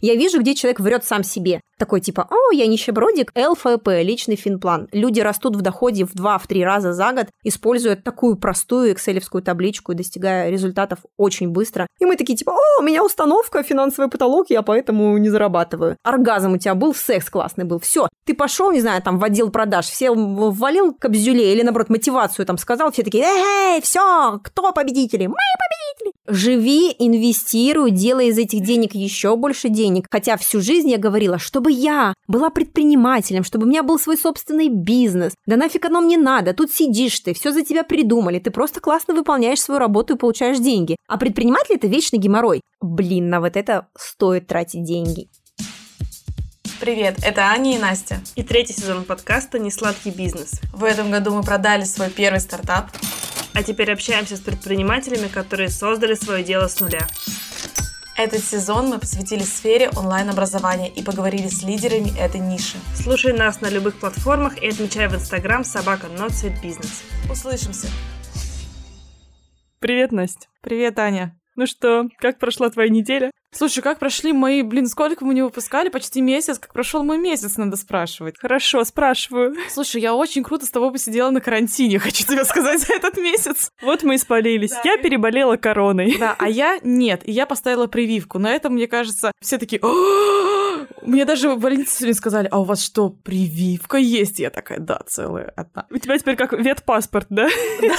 Я вижу, где человек врет сам себе. Такой типа, о, я нищебродик, ЛФП, личный финплан. Люди растут в доходе в 2-3 раза за год, используя такую простую экселевскую табличку и достигая результатов очень быстро. И мы такие типа, о, у меня установка, финансовый потолок, я поэтому не зарабатываю. Оргазм у тебя был, секс классный был, все. Ты пошел, не знаю, там в отдел продаж, все ввалил кобзюле или наоборот мотивацию там сказал, все такие, эй, все, кто победители? Мы победители! Живи, инвестируй, делай из этих денег еще больше денег. Хотя всю жизнь я говорила, чтобы я была предпринимателем, чтобы у меня был свой собственный бизнес. Да нафиг оно мне надо, тут сидишь ты, все за тебя придумали, ты просто классно выполняешь свою работу и получаешь деньги. А предприниматель это вечный геморрой. Блин, на вот это стоит тратить деньги. Привет, это Аня и Настя. И третий сезон подкаста «Несладкий бизнес». В этом году мы продали свой первый стартап. А теперь общаемся с предпринимателями, которые создали свое дело с нуля. Этот сезон мы посвятили сфере онлайн-образования и поговорили с лидерами этой ниши. Слушай нас на любых платформах и отмечай в Инстаграм собака Not Business. Услышимся! Привет, Настя. Привет, Аня. Ну что, как прошла твоя неделя? Слушай, как прошли мои, блин, сколько мы не выпускали? Почти месяц. Как прошел мой месяц, надо спрашивать. Хорошо, спрашиваю. Слушай, я очень круто с тобой посидела на карантине, хочу тебе сказать, за этот месяц. Вот мы и спалились. Да. Я переболела короной. Да, а я нет. И я поставила прививку. На этом, мне кажется, все такие... Мне даже в больнице сегодня сказали, а у вас что, прививка есть? Я такая, да, целая одна. У тебя теперь как ветпаспорт, да? Да,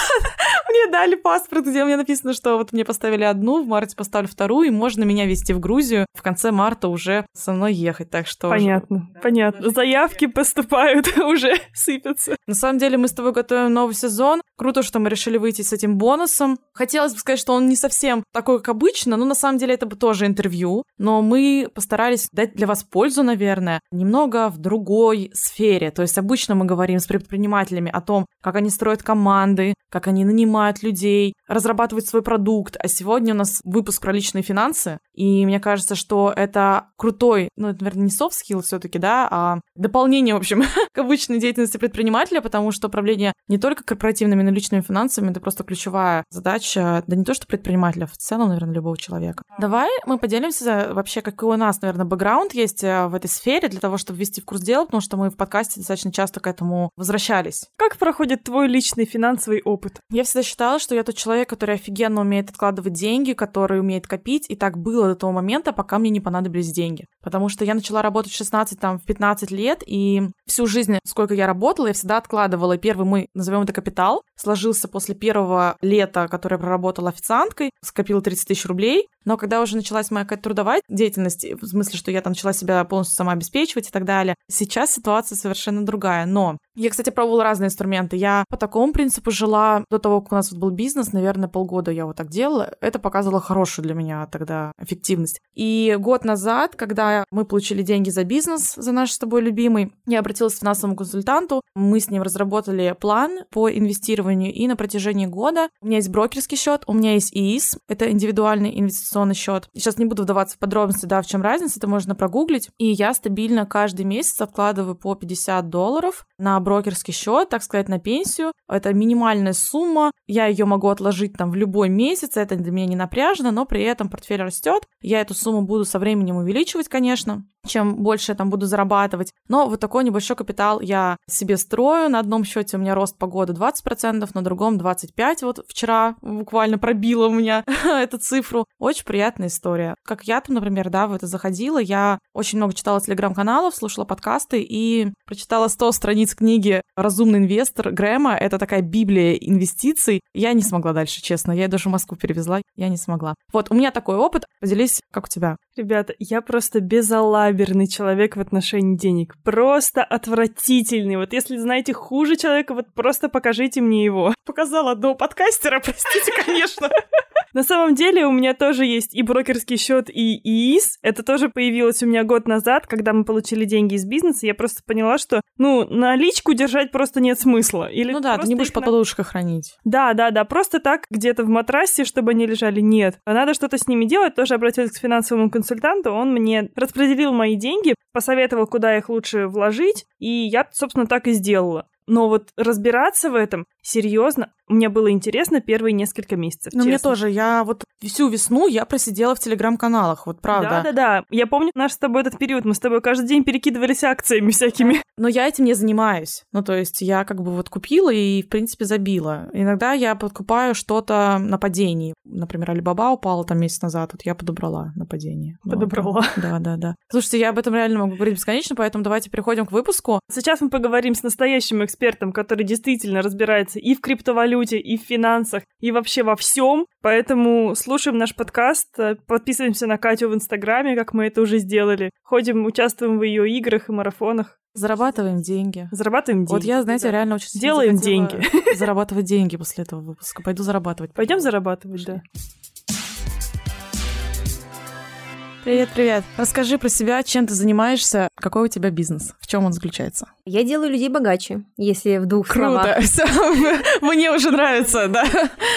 мне дали паспорт, где у меня написано, что вот мне поставили одну, в марте поставлю вторую, и можно меня везти в Грузию. В конце марта уже со мной ехать, так что... Понятно, понятно. Заявки поступают, уже сыпятся. На самом деле мы с тобой готовим новый сезон. Круто, что мы решили выйти с этим бонусом. Хотелось бы сказать, что он не совсем такой, как обычно, но на самом деле это бы тоже интервью. Но мы постарались дать для вас пользу, наверное, немного в другой сфере. То есть обычно мы говорим с предпринимателями о том, как они строят команды, как они нанимают людей, разрабатывают свой продукт. А сегодня у нас выпуск про личные финансы. И мне кажется, что это крутой, ну, это, наверное, не soft skill все таки да, а дополнение, в общем, к обычной деятельности предпринимателя, потому что управление не только корпоративными, но и личными финансами — это просто ключевая задача, да не то что предпринимателя, в целом, наверное, любого человека. Давай мы поделимся вообще, какой у нас, наверное, бэкграунд есть э, в этой сфере для того, чтобы ввести в курс дела, потому что мы в подкасте достаточно часто к этому возвращались. Как проходит твой личный финансовый опыт? Я всегда считала, что я тот человек, который офигенно умеет откладывать деньги, который умеет копить, и так было до того момента, пока мне не понадобились деньги. Потому что я начала работать в 16, там, в 15 лет, и всю жизнь, сколько я работала, я всегда откладывала. Первый мой, назовем это капитал, сложился после первого лета, которое я проработала официанткой, скопила 30 тысяч рублей, но когда уже началась моя какая-то трудовая деятельность, в смысле, что я там начала себя полностью самообеспечивать и так далее, сейчас ситуация совершенно другая. Но я, кстати, пробовала разные инструменты. Я по такому принципу жила до того, как у нас вот был бизнес, наверное, полгода я вот так делала. Это показывало хорошую для меня тогда эффективность. И год назад, когда мы получили деньги за бизнес, за наш с тобой любимый, я обратилась к финансовому консультанту. Мы с ним разработали план по инвестированию, и на протяжении года у меня есть брокерский счет, у меня есть ИИС, это индивидуальный инвестиционный счет. Сейчас не буду вдаваться в подробности, да, в чем разница, это можно прогуглить. И я стабильно каждый месяц откладываю по 50 долларов на брокерский счет, так сказать, на пенсию. Это минимальная сумма. Я ее могу отложить там в любой месяц, это для меня не напряжно, но при этом портфель растет. Я эту сумму буду со временем увеличивать, конечно чем больше я там буду зарабатывать. Но вот такой небольшой капитал я себе строю. На одном счете у меня рост по году 20%, на другом 25%. Вот вчера буквально пробила у меня эту цифру. Очень приятная история. Как я там, например, да, в это заходила, я очень много читала телеграм-каналов, слушала подкасты и прочитала 100 страниц книги «Разумный инвестор» Грэма. Это такая библия инвестиций. Я не смогла дальше, честно. Я даже в Москву перевезла, я не смогла. Вот, у меня такой опыт. Поделись, как у тебя? Ребята, я просто безалаберный человек в отношении денег. Просто отвратительный. Вот если знаете хуже человека, вот просто покажите мне его. Показал одного подкастера, простите, конечно. На самом деле у меня тоже есть и брокерский счет, и ИИС. Это тоже появилось у меня год назад, когда мы получили деньги из бизнеса. Я просто поняла, что, ну, наличку держать просто нет смысла. Или ну да, ты не будешь под подушкой хранить. Да, да, да. Просто так где-то в матрасе, чтобы они лежали, нет. А надо что-то с ними делать. Тоже обратилась к финансовому консультанту. Он мне распределил мои деньги, посоветовал, куда их лучше вложить. И я, собственно, так и сделала. Но вот разбираться в этом серьезно мне было интересно первые несколько месяцев. Ну, мне тоже. Я вот всю весну я просидела в телеграм-каналах, вот правда. Да-да-да. Я помню наш с тобой этот период. Мы с тобой каждый день перекидывались акциями всякими. Но я этим не занимаюсь. Ну, то есть я как бы вот купила и, в принципе, забила. Иногда я подкупаю что-то на падении. Например, Алибаба упала там месяц назад, вот я подобрала на падение. Вот. Подобрала. Да, да, да. Слушайте, я об этом реально могу говорить бесконечно, поэтому давайте переходим к выпуску. Сейчас мы поговорим с настоящим экспертом, который действительно разбирается и в криптовалюте, и в финансах, и вообще во всем. Поэтому слушаем наш подкаст, э, подписываемся на Катю в Инстаграме, как мы это уже сделали. Ходим, участвуем в ее играх и марафонах. Зарабатываем деньги. Зарабатываем деньги. Вот я, знаете, Да. реально очень сильно Делаем деньги. Зарабатывать деньги после этого выпуска. Пойду зарабатывать. Пойдем зарабатывать, да. Привет, привет. Расскажи про себя, чем ты занимаешься, какой у тебя бизнес, в чем он заключается. Я делаю людей богаче, если в двух словах Всё, Мне уже нравится, да.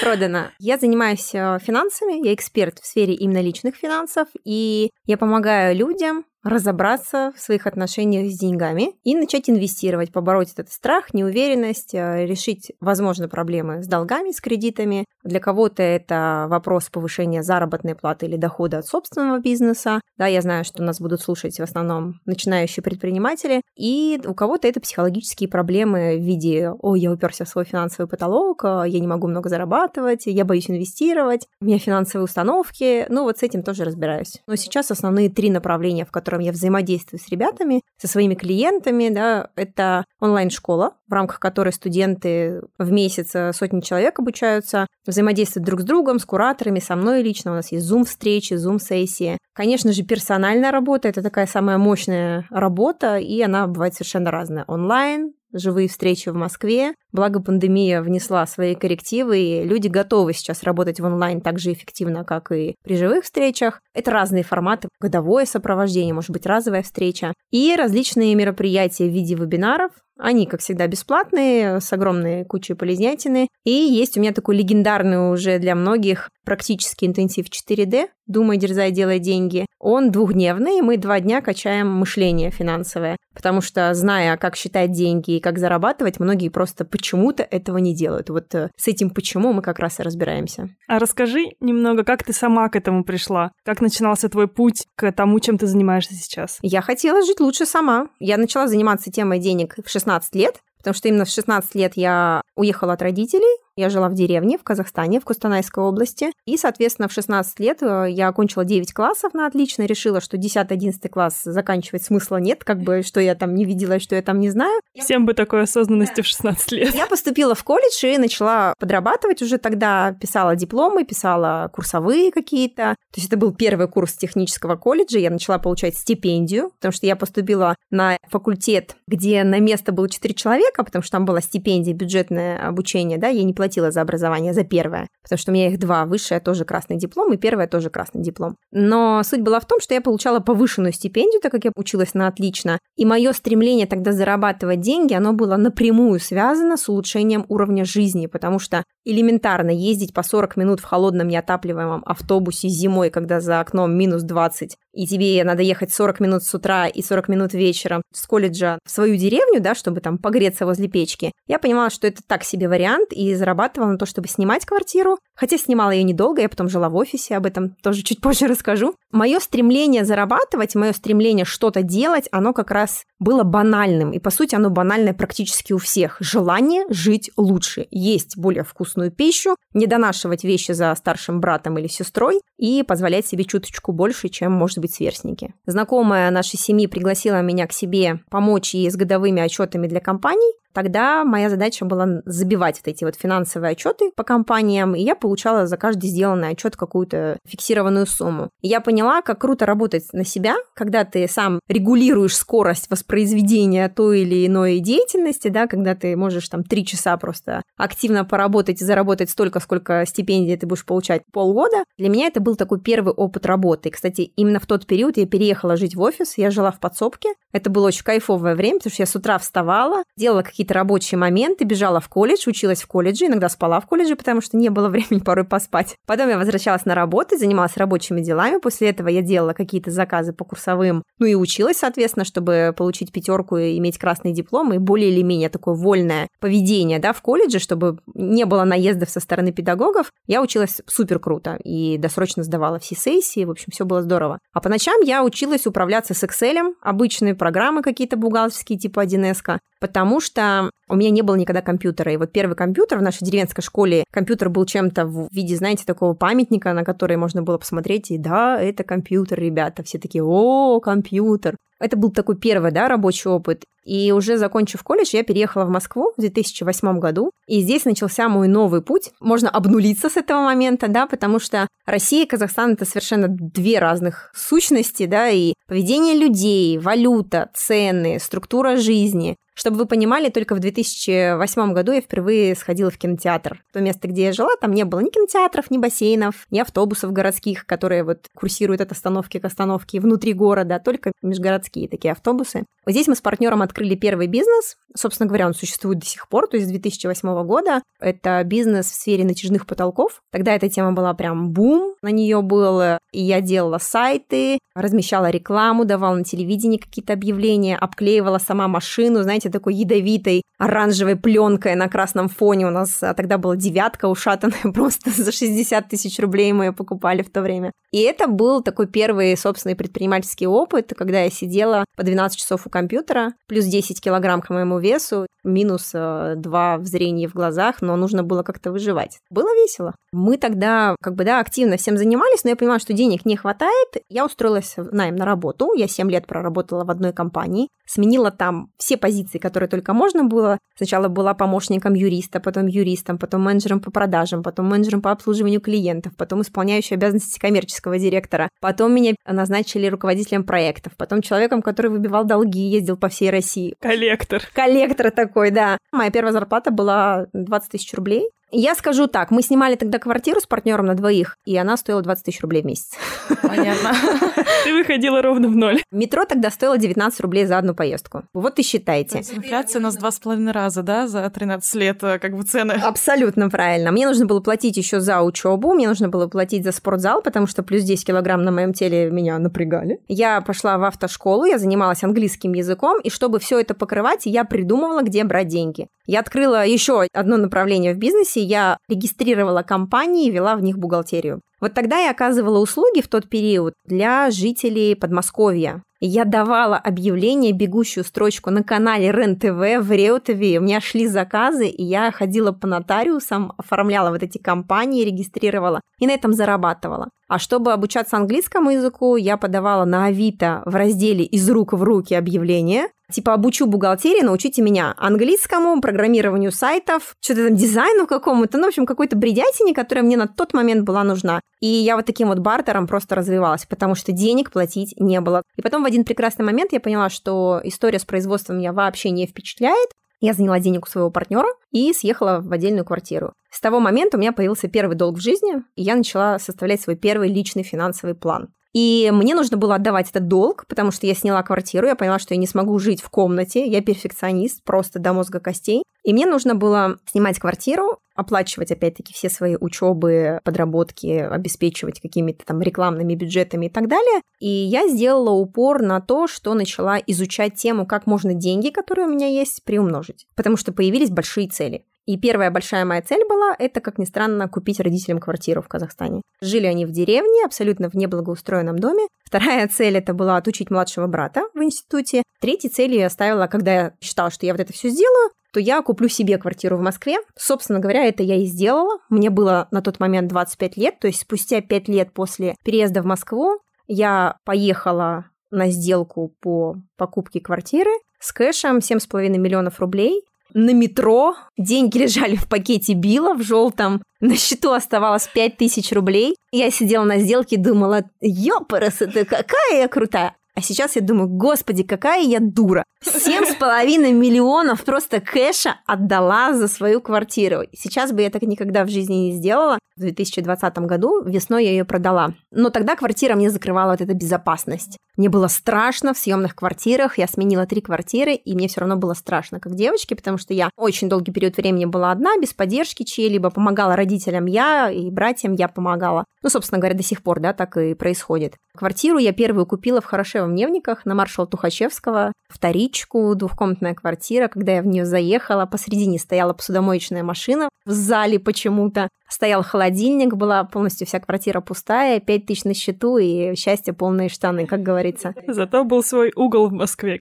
продано. Я занимаюсь э, финансами, я эксперт в сфере именно личных финансов, и я помогаю людям разобраться в своих отношениях с деньгами и начать инвестировать, побороть этот страх, неуверенность, э, решить, возможно, проблемы с долгами, с кредитами. Для кого-то это вопрос повышения заработной платы или дохода от собственного бизнеса. Да, я знаю, что нас будут слушать в основном начинающие предприниматели. И у кого-то это психологические проблемы в виде «О, я уперся в свой финансовый потолок, э, я не могу много зарабатывать, я боюсь инвестировать, у меня финансовые установки». Ну, вот с этим тоже разбираюсь. Но сейчас основные три направления, в котором я взаимодействую с ребятами, со своими клиентами, да, это онлайн-школа, в рамках которой студенты в месяц э, сотни человек обучаются, взаимодействуют друг с другом, с кураторами, со мной лично. У нас есть зум-встречи, зум-сессии. Конечно же, персональная работа – это такая самая мощная работа, и она бывает совершенно разная. Онлайн, живые встречи в Москве. Благо пандемия внесла свои коррективы, и люди готовы сейчас работать в онлайн так же эффективно, как и при живых встречах. Это разные форматы, годовое сопровождение, может быть, разовая встреча. И различные мероприятия в виде вебинаров, они, как всегда, бесплатные, с огромной кучей полезнятины. И есть у меня такой легендарный уже для многих практически интенсив 4D «Думай, дерзай, делай деньги». Он двухдневный, и мы два дня качаем мышление финансовое. Потому что, зная, как считать деньги и как зарабатывать, многие просто почему-то этого не делают. Вот э, с этим почему мы как раз и разбираемся. А расскажи немного, как ты сама к этому пришла? Как начинался твой путь к тому, чем ты занимаешься сейчас? Я хотела жить лучше сама. Я начала заниматься темой денег в 16 лет, потому что именно в 16 лет я уехала от родителей, я жила в деревне в Казахстане, в Кустанайской области. И, соответственно, в 16 лет э, я окончила 9 классов на отлично, решила, что 10-11 класс заканчивать смысла нет, как бы, что я там не видела, что я там не знаю. Всем бы такой осознанности в 16 лет. Я поступила в колледж и начала подрабатывать уже тогда, писала дипломы, писала курсовые какие-то. То есть это был первый курс технического колледжа, я начала получать стипендию, потому что я поступила на факультет, где на место было 4 человека, потому что там была стипендия, бюджетное обучение, да, я не платила за образование, за первое, потому что у меня их два, высшее тоже красный диплом, и первое тоже красный диплом. Но суть была в том, что я получала повышенную стипендию, так как я училась на отлично, и мое стремление тогда зарабатывать деньги, оно было напрямую связано с улучшением уровня жизни, потому что элементарно ездить по 40 минут в холодном неотапливаемом автобусе зимой, когда за окном минус 20, и тебе надо ехать 40 минут с утра и 40 минут вечером с колледжа в свою деревню, да, чтобы там погреться возле печки, я понимала, что это так себе вариант, и зарабатывала на то, чтобы снимать квартиру, хотя снимала ее недолго, я потом жила в офисе, об этом тоже чуть позже расскажу. Мое стремление зарабатывать, мое стремление что-то делать, оно как раз было банальным, и по сути оно банальное практически у всех. Желание жить лучше, есть более вкусную пищу, не донашивать вещи за старшим братом или сестрой и позволять себе чуточку больше, чем, может быть, сверстники. Знакомая нашей семьи пригласила меня к себе помочь ей с годовыми отчетами для компаний, Тогда моя задача была забивать вот эти вот финансовые отчеты по компаниям, и я получала за каждый сделанный отчет какую-то фиксированную сумму. И я поняла, как круто работать на себя, когда ты сам регулируешь скорость воспроизведения той или иной деятельности, да, когда ты можешь там три часа просто активно поработать и заработать столько, сколько стипендий ты будешь получать полгода. Для меня это был такой первый опыт работы. И, кстати, именно в тот период я переехала жить в офис, я жила в подсобке. Это было очень кайфовое время, потому что я с утра вставала, делала какие какие-то рабочие моменты, бежала в колледж, училась в колледже, иногда спала в колледже, потому что не было времени порой поспать. Потом я возвращалась на работу, занималась рабочими делами. После этого я делала какие-то заказы по курсовым, ну и училась, соответственно, чтобы получить пятерку и иметь красный диплом, и более или менее такое вольное поведение, да, в колледже, чтобы не было наездов со стороны педагогов. Я училась супер круто и досрочно сдавала все сессии, в общем, все было здорово. А по ночам я училась управляться с Excel, обычные программы какие-то бухгалтерские, типа 1С, потому что у меня не было никогда компьютера. И вот первый компьютер в нашей деревенской школе, компьютер был чем-то в виде, знаете, такого памятника, на который можно было посмотреть, и да, это компьютер, ребята. Все такие, о, компьютер. Это был такой первый, да, рабочий опыт. И уже закончив колледж, я переехала в Москву в 2008 году. И здесь начался мой новый путь. Можно обнулиться с этого момента, да, потому что Россия и Казахстан — это совершенно две разных сущности, да, и поведение людей, валюта, цены, структура жизни. Чтобы вы понимали, только в 2008 году я впервые сходила в кинотеатр. То место, где я жила, там не было ни кинотеатров, ни бассейнов, ни автобусов городских, которые вот курсируют от остановки к остановке внутри города, только межгородские такие автобусы. Вот здесь мы с партнером открыли первый бизнес. Собственно говоря, он существует до сих пор, то есть с 2008 года. Это бизнес в сфере натяжных потолков. Тогда эта тема была прям бум, на нее был. И я делала сайты, размещала рекламу, давала на телевидении какие-то объявления, обклеивала сама машину, знаете, такой ядовитой оранжевой пленкой на красном фоне. У нас а, тогда была девятка ушатанная, просто за 60 тысяч рублей мы ее покупали в то время. И это был такой первый собственный предпринимательский опыт, когда я сидела по 12 часов у компьютера, плюс 10 килограмм к моему весу, минус 2 э, в зрении в глазах, но нужно было как-то выживать. Было весело. Мы тогда как бы, да, активно всем занимались, но я понимала, что денег не хватает. Я устроилась в найм на работу. Я 7 лет проработала в одной компании, сменила там все позиции, которые только можно было. Сначала была помощником юриста, потом юристом, потом менеджером по продажам, потом менеджером по обслуживанию клиентов, потом исполняющей обязанности коммерческого директора. Потом меня назначили руководителем проектов, потом человеком, который выбивал долги, ездил по всей России. Коллектор. Коллектор такой, да. Моя первая зарплата была 20 тысяч рублей. Я скажу так, мы снимали тогда квартиру с партнером на двоих, и она стоила 20 тысяч рублей в месяц. Понятно. Ты выходила ровно в ноль. Метро тогда стоило 19 рублей за одну поездку. Вот и считайте. Инфляция у нас два с половиной раза, да, за 13 лет, э, как бы цены. Абсолютно правильно. Мне нужно было платить еще за учебу, мне нужно было платить за спортзал, потому что плюс 10 килограмм на моем теле меня напрягали. Я пошла в автошколу, я занималась английским языком, и чтобы все это покрывать, я придумывала, где брать деньги. Я открыла еще одно направление в бизнесе, я регистрировала компании и вела в них бухгалтерию. Вот тогда я оказывала услуги в тот период для жителей Подмосковья. Я давала объявление, бегущую строчку на канале РЕН-ТВ в Реутове. У меня шли заказы, и я ходила по нотариусам, оформляла вот эти компании, регистрировала и на этом зарабатывала. А чтобы обучаться английскому языку, я подавала на Авито в разделе «Из рук в руки» объявления. Типа обучу бухгалтерии, научите меня английскому, программированию сайтов, что-то там дизайну какому-то, ну, в общем, какой-то бредятине, которая мне на тот момент была нужна. И я вот таким вот бартером просто развивалась, потому что денег платить не было. И потом в один прекрасный момент я поняла, что история с производством меня вообще не впечатляет. Я заняла денег у своего партнера и съехала в отдельную квартиру. С того момента у меня появился первый долг в жизни, и я начала составлять свой первый личный финансовый план. И мне нужно было отдавать этот долг, потому что я сняла квартиру, я поняла, что я не смогу жить в комнате, я перфекционист, просто до мозга костей. И мне нужно было снимать квартиру, оплачивать, опять-таки, все свои учебы, подработки, обеспечивать какими-то там рекламными бюджетами и так далее. И я сделала упор на то, что начала изучать тему, как можно деньги, которые у меня есть, приумножить. Потому что появились большие цели. И первая большая моя цель была, это, как ни странно, купить родителям квартиру в Казахстане. Жили они в деревне, абсолютно в неблагоустроенном доме. Вторая цель это была отучить младшего брата в институте. Третьей целью я оставила, когда я считала, что я вот это все сделаю, то я куплю себе квартиру в Москве. Собственно говоря, это я и сделала. Мне было на тот момент 25 лет, то есть спустя 5 лет после переезда в Москву я поехала на сделку по покупке квартиры с кэшем 7,5 миллионов рублей на метро, деньги лежали в пакете Била в желтом, на счету оставалось 5000 рублей. Я сидела на сделке и думала, ёпарас, это какая я крутая. А сейчас я думаю, господи, какая я дура. Семь с половиной миллионов просто кэша отдала за свою квартиру. Сейчас бы я так никогда в жизни не сделала. В 2020 году весной я ее продала. Но тогда квартира мне закрывала вот эта безопасность. Мне было страшно в съемных квартирах. Я сменила три квартиры, и мне все равно было страшно, как девочке, потому что я очень долгий период времени была одна, без поддержки чьей-либо. Помогала родителям я, и братьям я помогала. Ну, собственно говоря, до сих пор, да, так и происходит. Квартиру я первую купила в Хорошевом Невниках на маршала Тухачевского, вторичку, двухкомнатная квартира. Когда я в нее заехала, посредине стояла посудомоечная машина в зале почему-то. Стоял холодильник, была полностью вся квартира пустая, пять тысяч на счету и счастье полные штаны, как говорится. Зато был свой угол в Москве.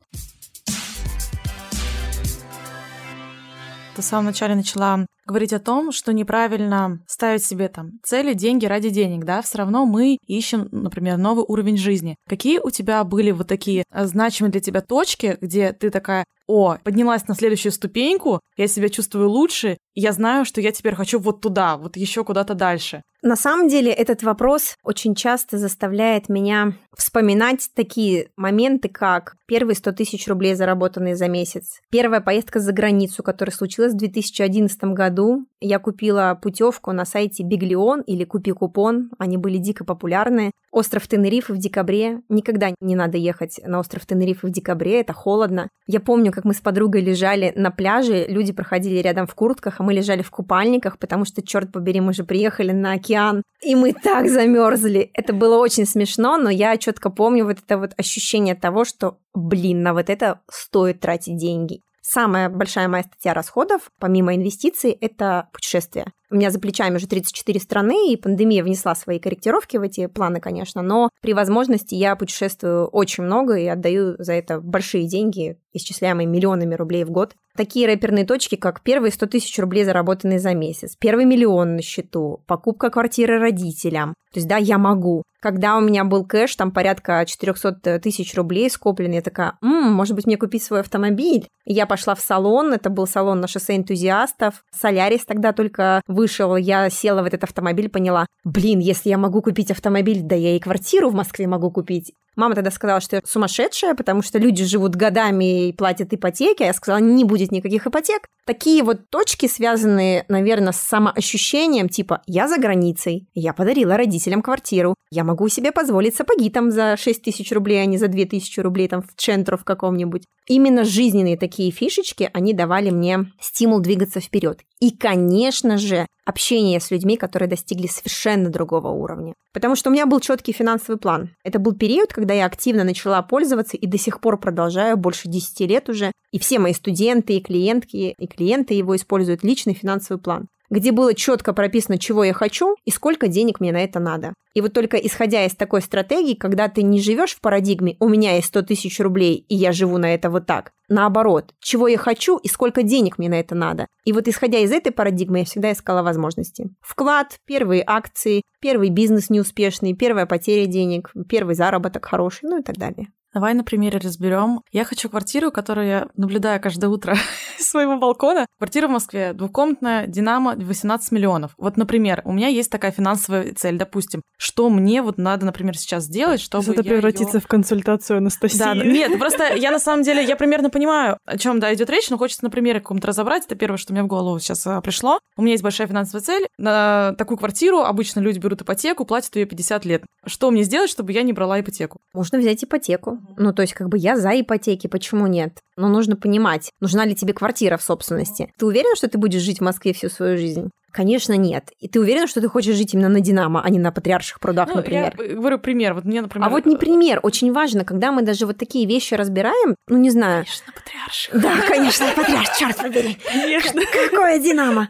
Ты в самом начале начала говорить о том, что неправильно ставить себе там цели, деньги ради денег, да, все равно мы ищем, например, новый уровень жизни. Какие у тебя были вот такие э, значимые для тебя точки, где ты такая, о, поднялась на следующую ступеньку, я себя чувствую лучше, и я знаю, что я теперь хочу вот туда, вот еще куда-то дальше. На самом деле этот вопрос очень часто заставляет меня вспоминать такие моменты, как первые 100 тысяч рублей, заработанные за месяц, первая поездка за границу, которая случилась в 2011 году. Я купила путевку на сайте Биглион или Купи Купон, они были дико популярны. Остров Тенерифе в декабре. Никогда не надо ехать на остров Тенерифе в декабре, это холодно. Я помню, как мы с подругой лежали на пляже, люди проходили рядом в куртках, а мы лежали в купальниках, потому что, черт побери, мы же приехали на океан, и мы так замерзли. Это было очень смешно, но я четко помню вот это вот ощущение того, что, блин, на вот это стоит тратить деньги. Самая большая моя статья расходов, помимо инвестиций, это путешествия. У меня за плечами уже 34 страны, и пандемия внесла свои корректировки в эти планы, конечно, но при возможности я путешествую очень много и отдаю за это большие деньги, исчисляемые миллионами рублей в год. Такие рэперные точки, как первые 100 тысяч рублей, заработанные за месяц, первый миллион на счету, покупка квартиры родителям. То есть, да, я могу. Когда у меня был кэш, там порядка 400 тысяч рублей скоплены, я такая, М, может быть, мне купить свой автомобиль? Я пошла в салон, это был салон на шоссе энтузиастов. Солярис тогда только вышел, я села в этот автомобиль, поняла, блин, если я могу купить автомобиль, да я и квартиру в Москве могу купить. Мама тогда сказала, что я сумасшедшая, потому что люди живут годами и платят ипотеки, а я сказала, не будет никаких ипотек. Такие вот точки, связанные, наверное, с самоощущением, типа «я за границей», «я подарила родителям квартиру», «я могу себе позволить сапоги там за 6 тысяч рублей, а не за 2 тысячи рублей там в центру в каком-нибудь». Именно жизненные такие фишечки, они давали мне стимул двигаться вперед. И, конечно же, общение с людьми, которые достигли совершенно другого уровня. Потому что у меня был четкий финансовый план. Это был период, когда я активно начала пользоваться и до сих пор продолжаю больше 10 лет уже. И все мои студенты и клиентки, и клиенты его используют личный финансовый план где было четко прописано, чего я хочу и сколько денег мне на это надо. И вот только исходя из такой стратегии, когда ты не живешь в парадигме «у меня есть 100 тысяч рублей, и я живу на это вот так», наоборот, чего я хочу и сколько денег мне на это надо. И вот исходя из этой парадигмы, я всегда искала возможности. Вклад, первые акции, первый бизнес неуспешный, первая потеря денег, первый заработок хороший, ну и так далее. Давай на примере разберем. Я хочу квартиру, которую я наблюдаю каждое утро с своего балкона. Квартира в Москве, двухкомнатная, Динамо, 18 миллионов. Вот, например, у меня есть такая финансовая цель, допустим. Что мне вот надо, например, сейчас сделать, чтобы Это превратиться её... в консультацию Анастасии. Да, нет, просто я на самом деле, я примерно понимаю, о чем да идет речь, но хочется на примере каком-то разобрать. Это первое, что мне в голову сейчас а, пришло. У меня есть большая финансовая цель. На такую квартиру обычно люди берут ипотеку, платят ее 50 лет. Что мне сделать, чтобы я не брала ипотеку? Можно взять ипотеку. Ну, то есть, как бы я за ипотеки, почему нет? Но нужно понимать, нужна ли тебе квартира в собственности. Ты уверена, что ты будешь жить в Москве всю свою жизнь? Конечно, нет. И ты уверена, что ты хочешь жить именно на Динамо, а не на Патриарших прудах, Ну, например? Я говорю пример. Вот мне, например... А вот не пример. Очень важно, когда мы даже вот такие вещи разбираем, ну, не знаю. Конечно, патриарших. Да, конечно, Патриарш, черт побери. Конечно. Какое Динамо?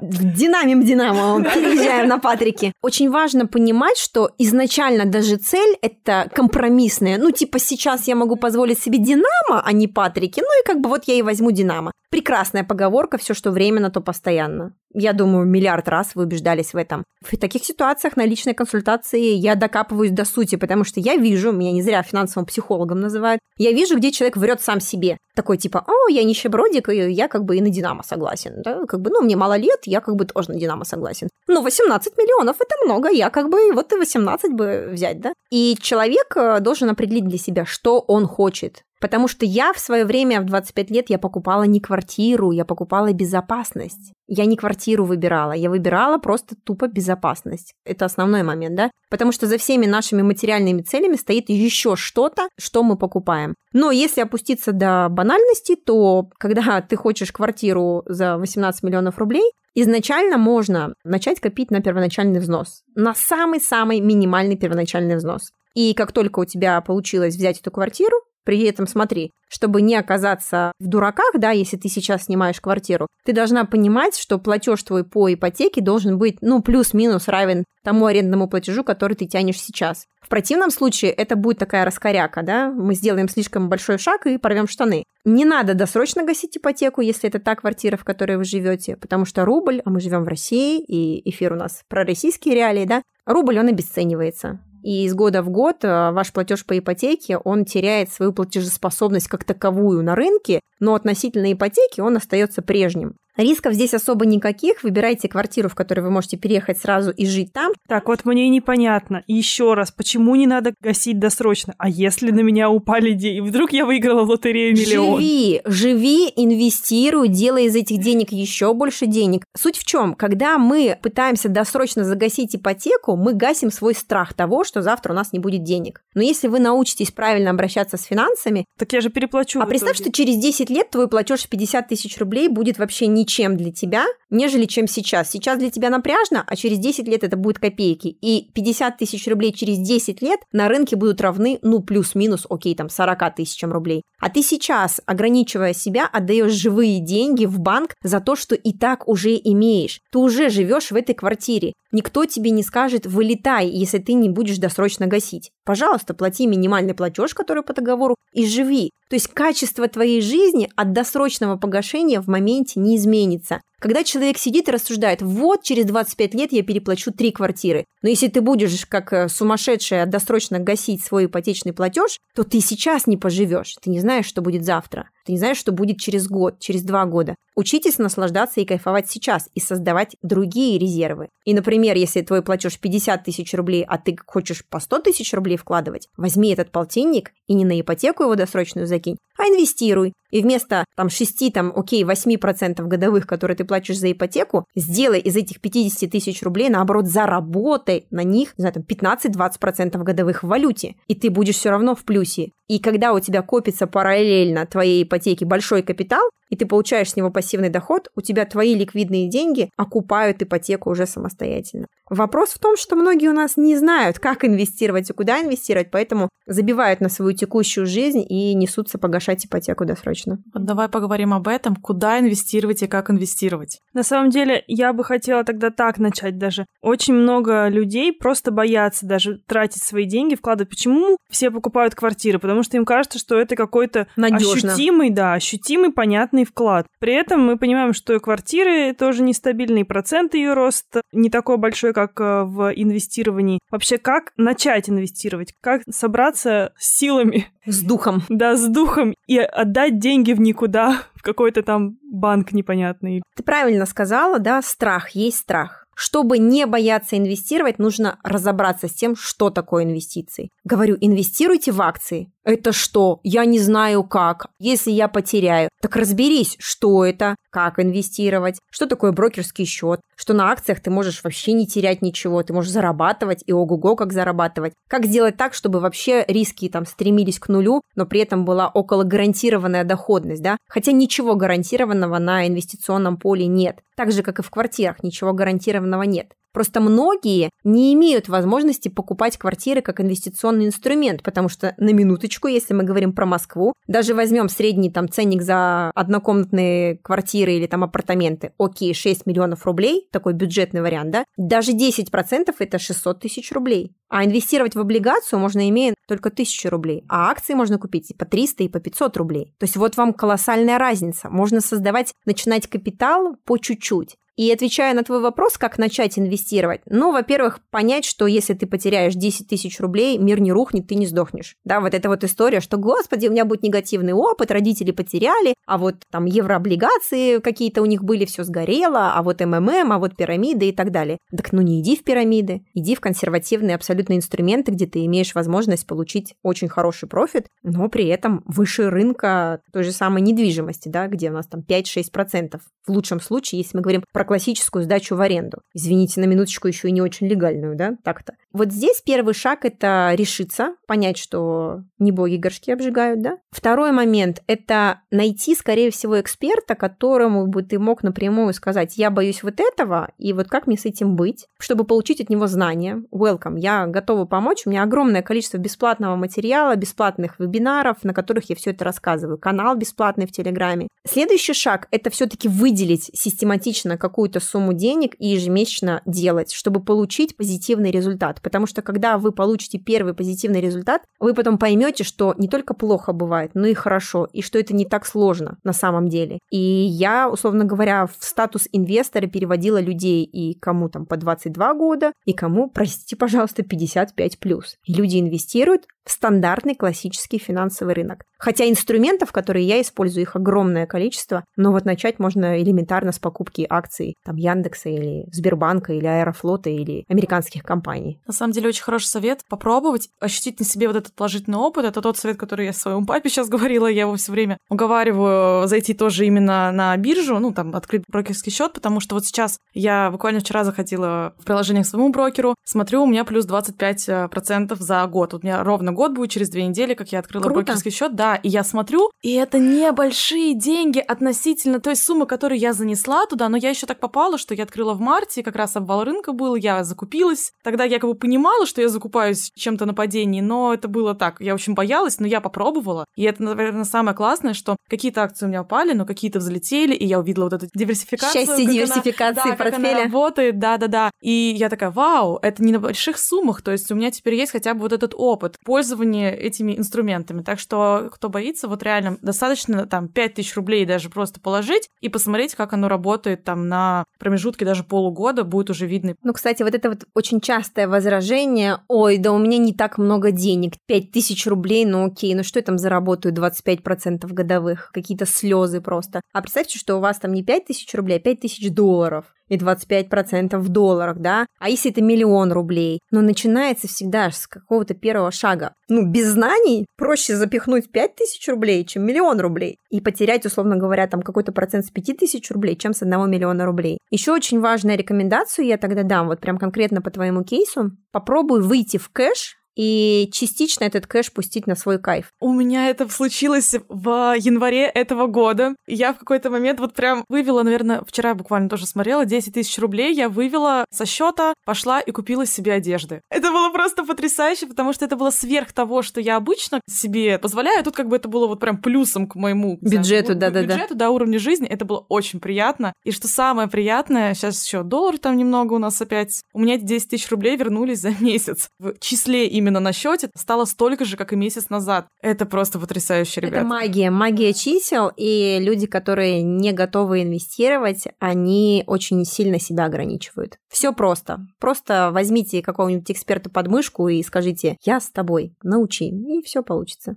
Динамим Динамо, переезжаем на Патрике. Очень важно понимать, что изначально даже цель это компромиссная. Ну, типа, сейчас я могу позволить себе Динамо, а не Патрики. Ну, и как бы вот я и возьму Динамо. Прекрасная поговорка, все, что временно, то постоянно. Я думаю, миллиард раз вы убеждались в этом. В таких ситуациях на личной консультации я докапываюсь до сути, потому что я вижу, меня не зря финансовым психологом называют, я вижу, где человек врет сам себе. Такой типа, о, я нищебродик, и я как бы и на Динамо согласен. Да? Как бы, ну, мне мало лет, я как бы тоже на Динамо согласен. Ну, 18 миллионов – это много, я как бы вот и 18 бы взять, да? И человек э, должен определить для себя, что он хочет. Потому что я в свое время, в 25 лет, я покупала не квартиру, я покупала безопасность. Я не квартиру выбирала, я выбирала просто тупо безопасность. Это основной момент, да? Потому что за всеми нашими материальными целями стоит еще что-то, что мы покупаем. Но если опуститься до банальности, то когда ты хочешь квартиру за 18 миллионов рублей, изначально можно начать копить на первоначальный взнос. На самый-самый минимальный первоначальный взнос. И как только у тебя получилось взять эту квартиру, при этом смотри, чтобы не оказаться в дураках, да, если ты сейчас снимаешь квартиру, ты должна понимать, что платеж твой по ипотеке должен быть, ну, плюс-минус равен тому арендному платежу, который ты тянешь сейчас. В противном случае это будет такая раскоряка, да, мы сделаем слишком большой шаг и порвем штаны. Не надо досрочно гасить ипотеку, если это та квартира, в которой вы живете, потому что рубль, а мы живем в России, и эфир у нас про российские реалии, да, рубль, он обесценивается. И из года в год э, ваш платеж по ипотеке, он теряет свою платежеспособность как таковую на рынке, но относительно ипотеки он остается прежним. Рисков здесь особо никаких. Выбирайте квартиру, в которой вы можете переехать сразу и жить там. Так, вот мне непонятно. Еще раз, почему не надо гасить досрочно? А если на меня упали деньги? Вдруг я выиграла в лотерею миллион? Живи, живи, инвестируй, делай из этих денег еще больше денег. Суть в чем? Когда мы пытаемся досрочно загасить ипотеку, мы гасим свой страх того, что завтра у нас не будет денег. Но если вы научитесь правильно обращаться с финансами... Так я же переплачу. А представь, что через 10 лет твой платеж в 50 тысяч рублей будет вообще не ничем для тебя, нежели чем сейчас. Сейчас для тебя напряжно, а через 10 лет это будет копейки. И 50 тысяч рублей через 10 лет на рынке будут равны, ну, плюс-минус, окей, там, 40 тысячам рублей. А ты сейчас, ограничивая себя, отдаешь живые деньги в банк за то, что и так уже имеешь. Ты уже живешь в этой квартире. Никто тебе не скажет «вылетай», если ты не будешь досрочно гасить. Пожалуйста, плати минимальный платеж, который по договору, и живи. То есть качество твоей жизни от досрочного погашения в моменте не изменится. Когда человек сидит и рассуждает, вот через 25 лет я переплачу три квартиры, но если ты будешь как э, сумасшедшая досрочно гасить свой ипотечный платеж, то ты сейчас не поживешь, ты не знаешь, что будет завтра. Ты не знаешь, что будет через год, через два года. Учитесь наслаждаться и кайфовать сейчас и создавать другие резервы. И, например, если твой платеж 50 тысяч рублей, а ты хочешь по 100 тысяч рублей вкладывать, возьми этот полтинник и не на ипотеку его досрочную закинь, а инвестируй. И вместо там 6, там, окей, 8% годовых, которые ты платишь за ипотеку, сделай из этих 50 тысяч рублей, наоборот, заработай на них, не знаю, там 15-20% годовых в валюте. И ты будешь все равно в плюсе. И когда у тебя копится параллельно твоей ипотеке большой капитал, и ты получаешь с него пассивный доход, у тебя твои ликвидные деньги окупают ипотеку уже самостоятельно. Вопрос в том, что многие у нас не знают, как инвестировать и куда инвестировать, поэтому забивают на свою текущую жизнь и несутся погашать ипотеку досрочно. Вот давай поговорим об этом, куда инвестировать и как инвестировать. На самом деле, я бы хотела тогда так начать даже. Очень много людей просто боятся даже тратить свои деньги, вкладывать. Почему все покупают квартиры? Потому что им кажется, что это какой-то Надежно. ощутимый, да, ощутимый, понятный вклад. При этом мы понимаем, что квартиры тоже нестабильные, процент ее роста не такой большой, как э, в инвестировании. Вообще, как начать инвестировать? Как собраться с силами? С духом. Да, с духом и отдать деньги в никуда, в какой-то там банк непонятный. Ты правильно сказала, да, страх, есть страх. Чтобы не бояться инвестировать, нужно разобраться с тем, что такое инвестиции. Говорю, инвестируйте в акции. Это что? Я не знаю как. Если я потеряю, так разберись, что это, как инвестировать, что такое брокерский счет, что на акциях ты можешь вообще не терять ничего, ты можешь зарабатывать и ого-го как зарабатывать. Как сделать так, чтобы вообще риски там стремились к нулю, но при этом была около гарантированная доходность, да? Хотя ничего гарантированного на инвестиционном поле нет. Так же, как и в квартирах, ничего гарантированного нет. Просто многие не имеют возможности покупать квартиры как инвестиционный инструмент, потому что на минуточку, если мы говорим про Москву, даже возьмем средний там ценник за однокомнатные квартиры или там апартаменты, окей, 6 миллионов рублей, такой бюджетный вариант, да, даже 10% это 600 тысяч рублей. А инвестировать в облигацию можно, имея только 1000 рублей, а акции можно купить и по 300, и по 500 рублей. То есть вот вам колоссальная разница. Можно создавать, начинать капитал по чуть-чуть. И отвечая на твой вопрос, как начать инвестировать, ну, во-первых, понять, что если ты потеряешь 10 тысяч рублей, мир не рухнет, ты не сдохнешь. Да, вот эта вот история, что, господи, у меня будет негативный опыт, родители потеряли, а вот там еврооблигации какие-то у них были, все сгорело, а вот МММ, а вот пирамиды и так далее. Так ну не иди в пирамиды, иди в консервативные абсолютно инструменты, где ты имеешь возможность получить очень хороший профит, но при этом выше рынка той же самой недвижимости, да, где у нас там 5-6%. В лучшем случае, если мы говорим про классическую сдачу в аренду. Извините, на минуточку еще и не очень легальную, да, так-то. Вот здесь первый шаг – это решиться, понять, что не боги горшки обжигают, да. Второй момент – это найти, скорее всего, эксперта, которому бы ты мог напрямую сказать, я боюсь вот этого, и вот как мне с этим быть, чтобы получить от него знания. Welcome, я готова помочь, у меня огромное количество бесплатного материала, бесплатных вебинаров, на которых я все это рассказываю, канал бесплатный в Телеграме. Следующий шаг – это все-таки выделить систематично какую-то сумму денег и ежемесячно делать, чтобы получить позитивный результат потому что когда вы получите первый позитивный результат, вы потом поймете, что не только плохо бывает, но и хорошо, и что это не так сложно на самом деле. И я, условно говоря, в статус инвестора переводила людей и кому там по 22 года, и кому, простите, пожалуйста, 55 плюс. Люди инвестируют, стандартный классический финансовый рынок. Хотя инструментов, которые я использую, их огромное количество, но вот начать можно элементарно с покупки акций там Яндекса или Сбербанка или Аэрофлота или американских компаний. На самом деле очень хороший совет попробовать ощутить на себе вот этот положительный опыт. Это тот совет, который я своему папе сейчас говорила. Я его все время уговариваю зайти тоже именно на биржу, ну там открыть брокерский счет, потому что вот сейчас я буквально вчера заходила в приложение к своему брокеру, смотрю, у меня плюс 25% за год. Вот у меня ровно год будет через две недели, как я открыла Круто. брокерский счет, да, и я смотрю, и это небольшие деньги относительно той суммы, которую я занесла туда, но я еще так попала, что я открыла в марте, как раз обвал рынка был, я закупилась. Тогда я как бы понимала, что я закупаюсь чем-то на падении, но это было так, я очень боялась, но я попробовала. И это, наверное, самое классное, что какие-то акции у меня упали, но какие-то взлетели, и я увидела вот эту диверсификацию. Счастье диверсификации она, да, портфеля. Как она работает, да-да-да. И я такая, вау, это не на больших суммах, то есть у меня теперь есть хотя бы вот этот опыт пользования этими инструментами. Так что, кто боится, вот реально достаточно там 5000 рублей даже просто положить и посмотреть, как оно работает там на промежутке даже полугода, будет уже видно. Ну, кстати, вот это вот очень частое возражение, ой, да у меня не так много денег, 5000 рублей, ну окей, ну что я там заработаю 25% годовых, какие-то слезы просто. А представьте, что у вас там не 5000 рублей, а 5000 долларов и 25% в долларах, да? А если это миллион рублей? Но начинается всегда с какого-то первого шага. Ну, без знаний проще запихнуть 5000 рублей, чем миллион рублей. И потерять, условно говоря, там какой-то процент с 5000 рублей, чем с 1 миллиона рублей. Еще очень важная рекомендацию я тогда дам, вот прям конкретно по твоему кейсу. Попробуй выйти в кэш и частично этот кэш пустить на свой кайф. У меня это случилось в январе этого года. Я в какой-то момент вот прям вывела, наверное, вчера буквально тоже смотрела, 10 тысяч рублей я вывела со счета, пошла и купила себе одежды. Это было просто потрясающе, потому что это было сверх того, что я обычно себе позволяю. Тут как бы это было вот прям плюсом к моему бюджету, да-да-да. Бюджету, да, уровню жизни. Это было очень приятно. И что самое приятное, сейчас еще доллар там немного у нас опять. У меня эти 10 тысяч рублей вернулись за месяц. В числе именно именно на счете стало столько же, как и месяц назад. Это просто потрясающе, ребят. Это магия, магия чисел, и люди, которые не готовы инвестировать, они очень сильно себя ограничивают. Все просто. Просто возьмите какого-нибудь эксперта под мышку и скажите, я с тобой, научи, и все получится.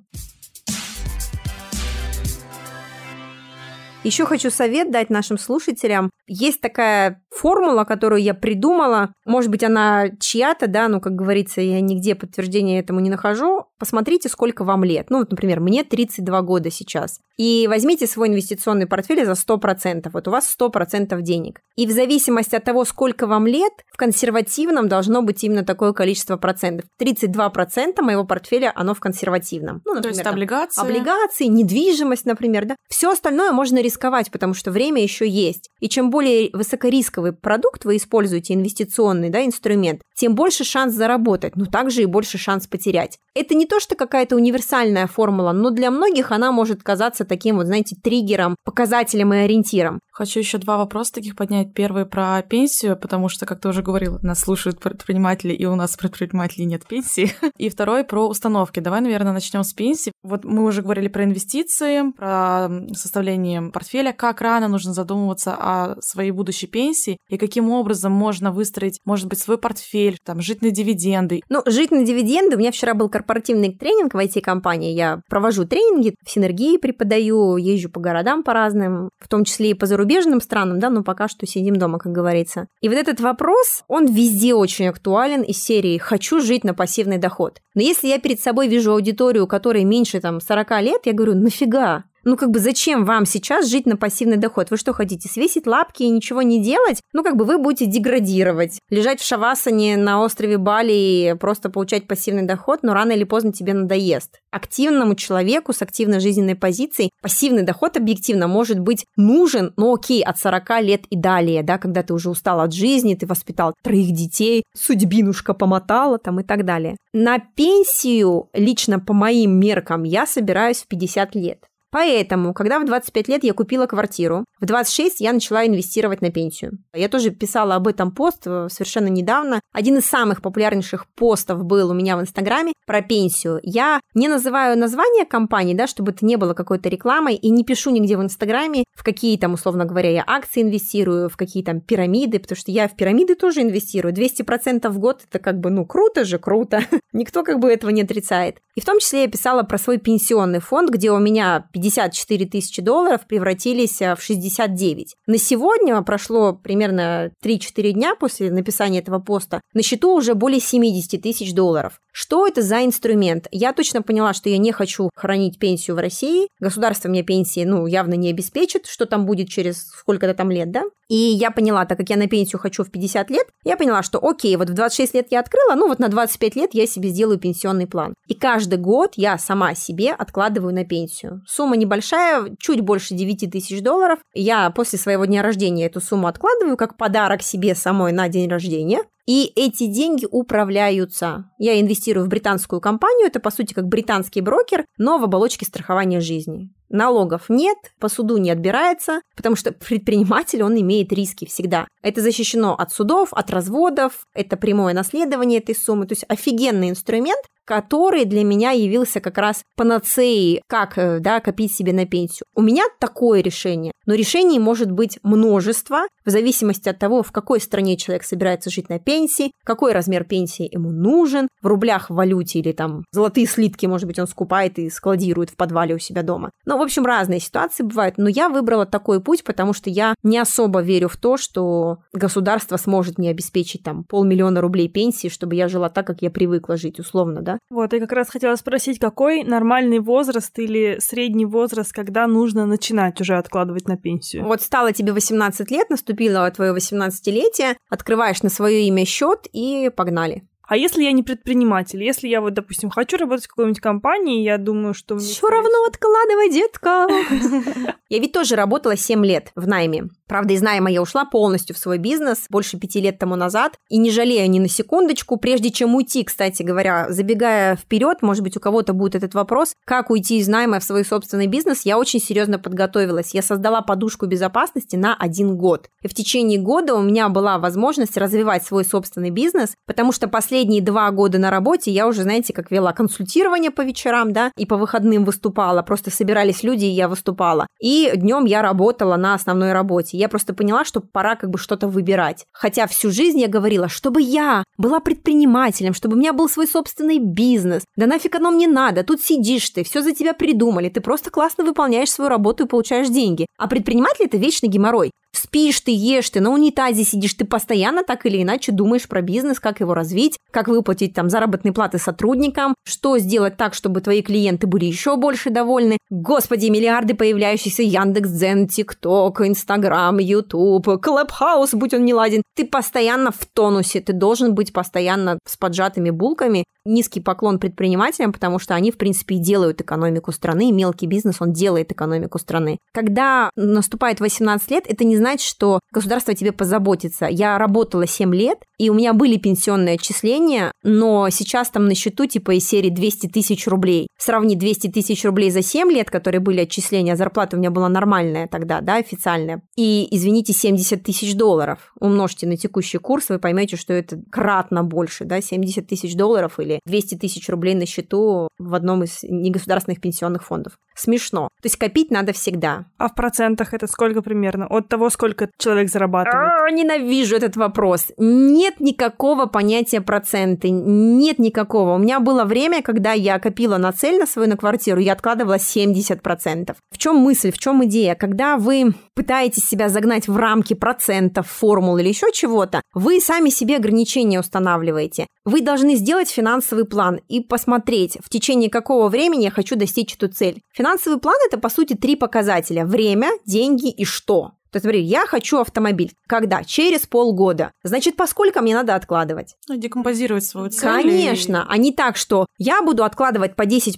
Еще хочу совет дать нашим слушателям. Есть такая формула, которую я придумала. Может быть, она чья-то, да, ну, как говорится, я нигде подтверждения этому не нахожу. Посмотрите, сколько вам лет. Ну, вот, например, мне 32 года сейчас. И возьмите свой инвестиционный портфель за 100%. Вот у вас 100% денег. И в зависимости от того, сколько вам лет, в консервативном должно быть именно такое количество процентов. 32% моего портфеля, оно в консервативном. Ну, например, То есть там, облигации? Облигации, недвижимость, например, да. Все остальное можно рисковать, потому что время еще есть. И чем более высокорисковый продукт вы используете, инвестиционный да, инструмент, тем больше шанс заработать, но также и больше шанс потерять. Это не то, что какая-то универсальная формула, но для многих она может казаться таким вот, знаете, триггером, показателем и ориентиром. Хочу еще два вопроса таких поднять. Первый про пенсию, потому что, как ты уже говорил, нас слушают предприниматели, и у нас предпринимателей нет пенсии. И второй про установки. Давай, наверное, начнем с пенсии. Вот мы уже говорили про инвестиции, про составление портфеля, как рано нужно задумываться о своей будущей пенсии и каким образом можно выстроить, может быть, свой портфель, там, жить на дивиденды. Ну, жить на дивиденды. У меня вчера был корпоративный тренинг в IT-компании. Я провожу тренинги, в синергии преподаю, езжу по городам по разным, в том числе и по зарубежным странам, да, но пока что сидим дома, как говорится. И вот этот вопрос, он везде очень актуален из серии «хочу жить на пассивный доход». Но если я перед собой вижу аудиторию, которой меньше там 40 лет, я говорю, нафига? Ну, как бы зачем вам сейчас жить на пассивный доход? Вы что хотите, свесить лапки и ничего не делать? Ну, как бы вы будете деградировать. Лежать в шавасане на острове Бали и просто получать пассивный доход, но рано или поздно тебе надоест. Активному человеку с активной жизненной позицией пассивный доход объективно может быть нужен, ну окей, от 40 лет и далее, да, когда ты уже устал от жизни, ты воспитал троих детей, судьбинушка помотала там и так далее. На пенсию, лично по моим меркам, я собираюсь в 50 лет. Поэтому, когда в 25 лет я купила квартиру, в 26 я начала инвестировать на пенсию. Я тоже писала об этом пост э, совершенно недавно. Один из самых популярнейших постов был у меня в Инстаграме про пенсию. Я не называю название компании, да, чтобы это не было какой-то рекламой, и не пишу нигде в Инстаграме, в какие там, условно говоря, я акции инвестирую, в какие там пирамиды, потому что я в пирамиды тоже инвестирую. 200% в год это как бы, ну, круто же, круто. Никто как бы этого не отрицает. И в том числе я писала про свой пенсионный фонд, где у меня 54 тысячи долларов превратились э, в 69. На сегодня прошло примерно 3-4 дня после написания этого поста. На счету уже более 70 тысяч долларов. Что это за инструмент? Я точно поняла, что я не хочу хранить пенсию в России. Государство мне пенсии, ну, явно не обеспечит, что там будет через сколько-то там лет, да? И я поняла, так как я на пенсию хочу в 50 лет, я поняла, что окей, вот в 26 лет я открыла, ну вот на 25 лет я себе сделаю пенсионный план. И каждый год я сама себе откладываю на пенсию. Сумма небольшая, чуть больше 9 тысяч долларов. Я после своего дня рождения эту сумму откладываю как подарок себе самой на день рождения. И эти деньги управляются. Я инвестирую в британскую компанию, это по сути как британский брокер, но в оболочке страхования жизни. Налогов нет, по суду не отбирается, потому что предприниматель, он имеет риски всегда. Это защищено от судов, от разводов, это прямое наследование этой суммы. То есть офигенный инструмент, который для меня явился как раз панацеей, как э, да, копить себе на пенсию. У меня такое решение, но решений может быть множество, в зависимости от того, в какой стране человек собирается жить на пенсии, какой размер пенсии ему нужен, в рублях, в валюте или там золотые слитки, может быть, он скупает и складирует в подвале у себя дома. Ну, в общем, разные ситуации бывают, но я выбрала такой путь, потому что я не особо верю в то, что государство сможет мне обеспечить там полмиллиона рублей пенсии, чтобы я жила так, как я привыкла жить, условно, да. Вот, я как раз хотела спросить, какой нормальный возраст или средний возраст, когда нужно начинать уже откладывать на пенсию? Вот стало тебе 18 лет, наступило твое 18-летие, открываешь на свое имя счет и погнали. А если я не предприниматель, если я вот, допустим, хочу работать в какой-нибудь компании, я думаю, что... Все равно откладывай, детка. Я ведь тоже работала 7 лет в найме. Правда, из найма я ушла полностью в свой бизнес больше пяти лет тому назад. И не жалею ни на секундочку, прежде чем уйти, кстати говоря, забегая вперед, может быть, у кого-то будет этот вопрос, как уйти из найма в свой собственный бизнес, я очень серьезно подготовилась. Я создала подушку безопасности на один год. И в течение года у меня была возможность развивать свой собственный бизнес, потому что последние два года на работе я уже, знаете, как вела консультирование по вечерам, да, и по выходным выступала. Просто собирались люди, и я выступала. И днем я работала на основной работе. Я просто поняла, что пора как бы что-то выбирать. Хотя всю жизнь я говорила, чтобы я была предпринимателем, чтобы у меня был свой собственный бизнес. Да нафиг оно мне надо, тут сидишь ты, все за тебя придумали, ты просто классно выполняешь свою работу и получаешь деньги. А предприниматель это вечный геморрой. Спишь ты, ешь ты, на унитазе сидишь, ты постоянно так или иначе думаешь про бизнес, как его развить, как выплатить там заработные платы сотрудникам, что сделать так, чтобы твои клиенты были еще больше довольны. Господи, миллиарды появляющихся Яндекс.Дзен, ТикТок, Инстаграм, Ютуб, Клабхаус, будь он не ладен. Ты постоянно в тонусе, ты должен быть постоянно с поджатыми булками. Низкий поклон предпринимателям, потому что они, в принципе, и делают экономику страны, мелкий бизнес, он делает экономику страны. Когда наступает 18 лет, это не значит, что государство тебе позаботится. Я работала 7 лет, и у меня были пенсионные отчисления, но сейчас там на счету типа из серии 200 тысяч рублей. Сравни 200 тысяч рублей за 7 лет, которые были отчисления, а зарплата у меня была нормальная тогда, да, официальная. И, извините, 70 тысяч долларов. Умножьте на текущий курс, вы поймете, что это кратно больше, да, 70 тысяч долларов или 200 тысяч рублей на счету в одном из негосударственных пенсионных фондов. Смешно. То есть копить надо всегда. А в процентах это сколько примерно? От того, сколько человек зарабатывает? А, ненавижу этот вопрос. Нет никакого понятия проценты. Нет никакого. У меня было время, когда я копила на цель на свою на квартиру, я откладывала 70%. В чем мысль, в чем идея? Когда вы пытаетесь себя загнать в рамки процентов, формул или еще чего-то, вы сами себе ограничения устанавливаете. Вы должны сделать финансовый план и посмотреть, в течение какого времени я хочу достичь эту цель. Финансовый план – это, по сути, три показателя – время, деньги и что. То есть, смотри, я хочу автомобиль. Когда? Через полгода. Значит, поскольку мне надо откладывать? Ну, декомпозировать свою цель. Конечно. И... А не так, что я буду откладывать по 10%,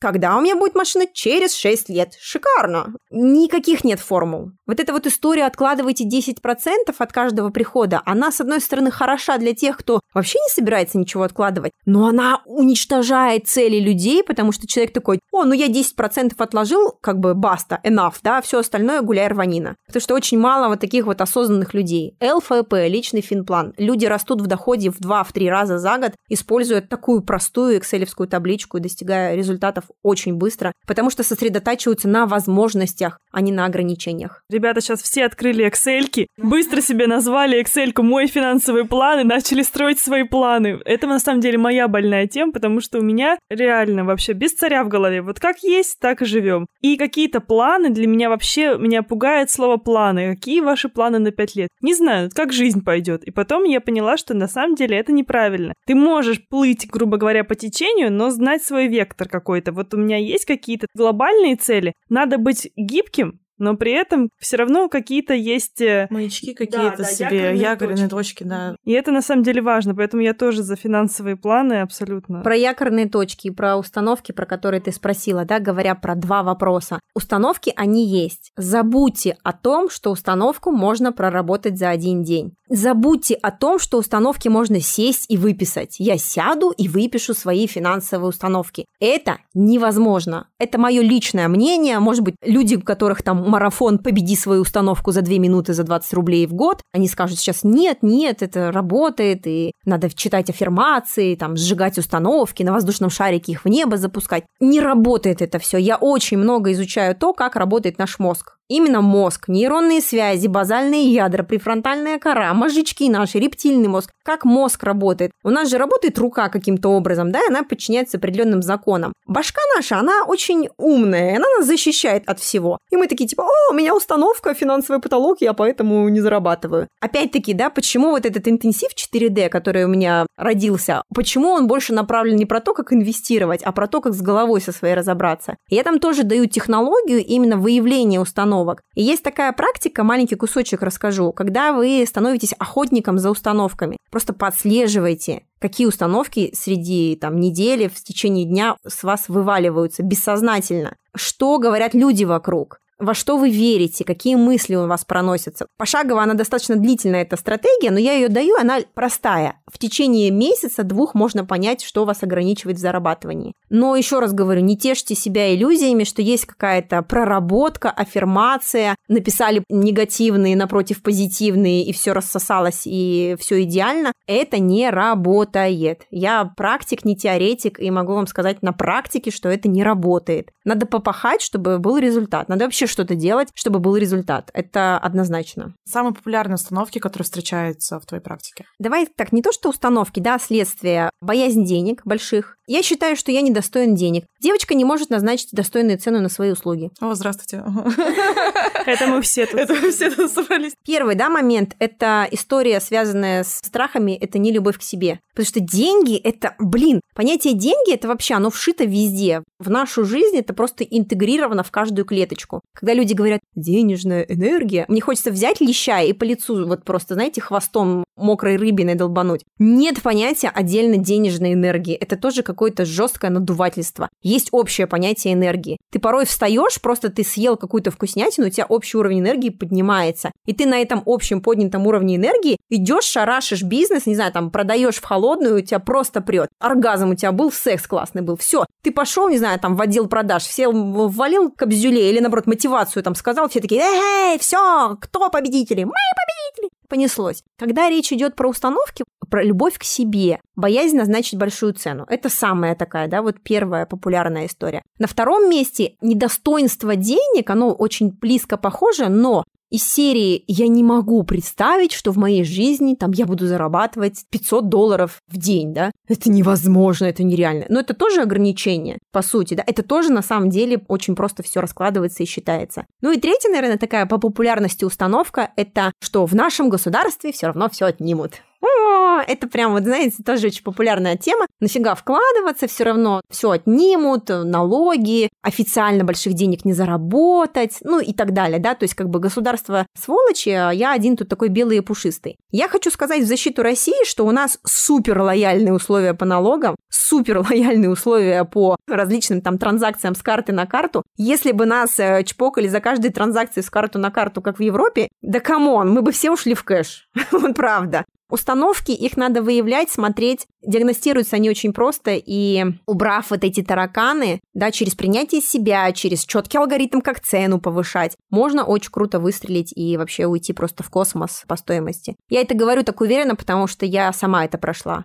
когда у меня будет машина? Через 6 лет. Шикарно. Никаких нет формул. Вот эта вот история «откладывайте 10% от каждого прихода», она, с одной стороны, хороша для тех, кто вообще не собирается ничего откладывать, но она уничтожает цели людей, потому что человек такой, о, ну я 10% отложил, как бы баста, enough, да, все остальное гуляй рванина. Потому что очень мало вот таких вот осознанных людей. ЛФП, личный финплан. Люди растут в доходе в 2-3 раза за год, используя такую простую экселевскую табличку и достигая результатов очень быстро, потому что сосредотачиваются на возможностях, а не на ограничениях. Ребята сейчас все открыли Excel, быстро себе назвали Excel «Мой финансовый план» и начали строить свои планы. Это на самом деле моя больная тема, потому что у меня реально вообще без царя в голове. Вот как есть, так и живем. И какие-то планы для меня вообще, меня пугает слово планы. Какие ваши планы на пять лет? Не знаю, как жизнь пойдет. И потом я поняла, что на самом деле это неправильно. Ты можешь плыть, грубо говоря, по течению, но знать свой вектор какой-то. Вот у меня есть какие-то глобальные цели. Надо быть гибким, но при этом все равно какие-то есть... Э, Маячки какие-то да, да, себе, якорные, якорные точки. точки, да. И это на самом деле важно, поэтому я тоже за финансовые планы абсолютно. Про якорные точки и про установки, про которые ты спросила, да, говоря про два вопроса. Установки, они есть. Забудьте о том, что установку можно проработать за один день. Забудьте о том, что установки можно сесть и выписать. Я сяду и выпишу свои финансовые установки. Это невозможно. Это мое личное мнение. Может быть, люди, у которых там марафон «Победи свою установку за 2 минуты за 20 рублей в год», они скажут сейчас «нет, нет, это работает, и надо читать аффирмации, там, сжигать установки, на воздушном шарике их в небо запускать». Не работает это все. Я очень много изучаю то, как работает наш мозг. Именно мозг, нейронные связи, базальные ядра, префронтальная кора, мозжечки наши, рептильный мозг. Как мозг работает? У нас же работает рука каким-то образом, да, и она подчиняется определенным законам. Башка наша, она очень умная, она нас защищает от всего. И мы такие типа, о, у меня установка, финансовый потолок, я поэтому не зарабатываю. Опять-таки, да, почему вот этот интенсив 4D, который у меня родился, почему он больше направлен не про то, как инвестировать, а про то, как с головой со своей разобраться. Я там тоже даю технологию именно выявления установок установок. И есть такая практика, маленький кусочек расскажу, когда вы становитесь охотником за установками. Просто подслеживайте, какие установки среди там, недели, в течение дня с вас вываливаются бессознательно. Что говорят люди вокруг? Во что вы верите, какие мысли у вас проносятся. Пошагово она достаточно длительная, эта стратегия, но я ее даю, она простая. В течение месяца-двух можно понять, что вас ограничивает в зарабатывании. Но еще раз говорю, не тешьте себя иллюзиями, что есть какая-то проработка, аффирмация, написали негативные напротив позитивные, и все рассосалось, и все идеально. Это не работает. Я практик, не теоретик, и могу вам сказать на практике, что это не работает. Надо попахать, чтобы был результат. Надо вообще что-то делать, чтобы был результат. Это однозначно. Самые популярные установки, которые встречаются в твоей практике? Давай так, не то что установки, да, следствие, боязнь денег больших. Я считаю, что я недостоин денег. Девочка не может назначить достойную цену на свои услуги. О, здравствуйте. Это мы все тут. Это мы все тут собрались. Первый, да, момент, это история, связанная с страхами, это не любовь к себе. Потому что деньги, это, блин, понятие деньги, это вообще, оно вшито везде. В нашу жизнь это просто интегрировано в каждую клеточку. Когда люди говорят «денежная энергия», мне хочется взять леща и по лицу вот просто, знаете, хвостом мокрой рыбиной долбануть. Нет понятия отдельно денежной энергии. Это тоже какое-то жесткое надувательство. Есть общее понятие энергии. Ты порой встаешь, просто ты съел какую-то вкуснятину, у тебя общий уровень энергии поднимается. И ты на этом общем поднятом уровне энергии идешь, шарашишь бизнес, не знаю, там продаешь в холодную, у тебя просто прет. Оргазм у тебя был, секс классный был. Все. Ты пошел, не знаю, там в отдел продаж, все ввалил кобзюле или, наоборот, мотивацию там сказал, все такие, эй, все, кто победители? Мы победители! Понеслось. Когда речь идет про установки, про любовь к себе, боязнь назначить большую цену. Это самая такая, да, вот первая популярная история. На втором месте недостоинство денег, оно очень близко похоже, но из серии «Я не могу представить, что в моей жизни там я буду зарабатывать 500 долларов в день, да? Это невозможно, это нереально». Но это тоже ограничение, по сути, да? Это тоже на самом деле очень просто все раскладывается и считается. Ну и третья, наверное, такая по популярности установка – это что в нашем государстве все равно все отнимут. О, это прям, вот знаете, тоже очень популярная тема. Нафига вкладываться, все равно все отнимут, налоги, официально больших денег не заработать, ну и так далее, да, то есть как бы государство сволочи, а я один тут такой белый и пушистый. Я хочу сказать в защиту России, что у нас супер лояльные условия по налогам, супер лояльные условия по различным там транзакциям с карты на карту. Если бы нас э, чпокали за каждой транзакцией с карту на карту, как в Европе, да come on, мы бы все ушли в кэш. Вот правда. Установки, их надо выявлять, смотреть. Диагностируются они очень просто, и убрав вот эти тараканы, да, через принятие себя, через четкий алгоритм, как цену повышать, можно очень круто выстрелить и вообще уйти просто в космос по стоимости. Я это говорю так уверенно, потому что я сама это прошла.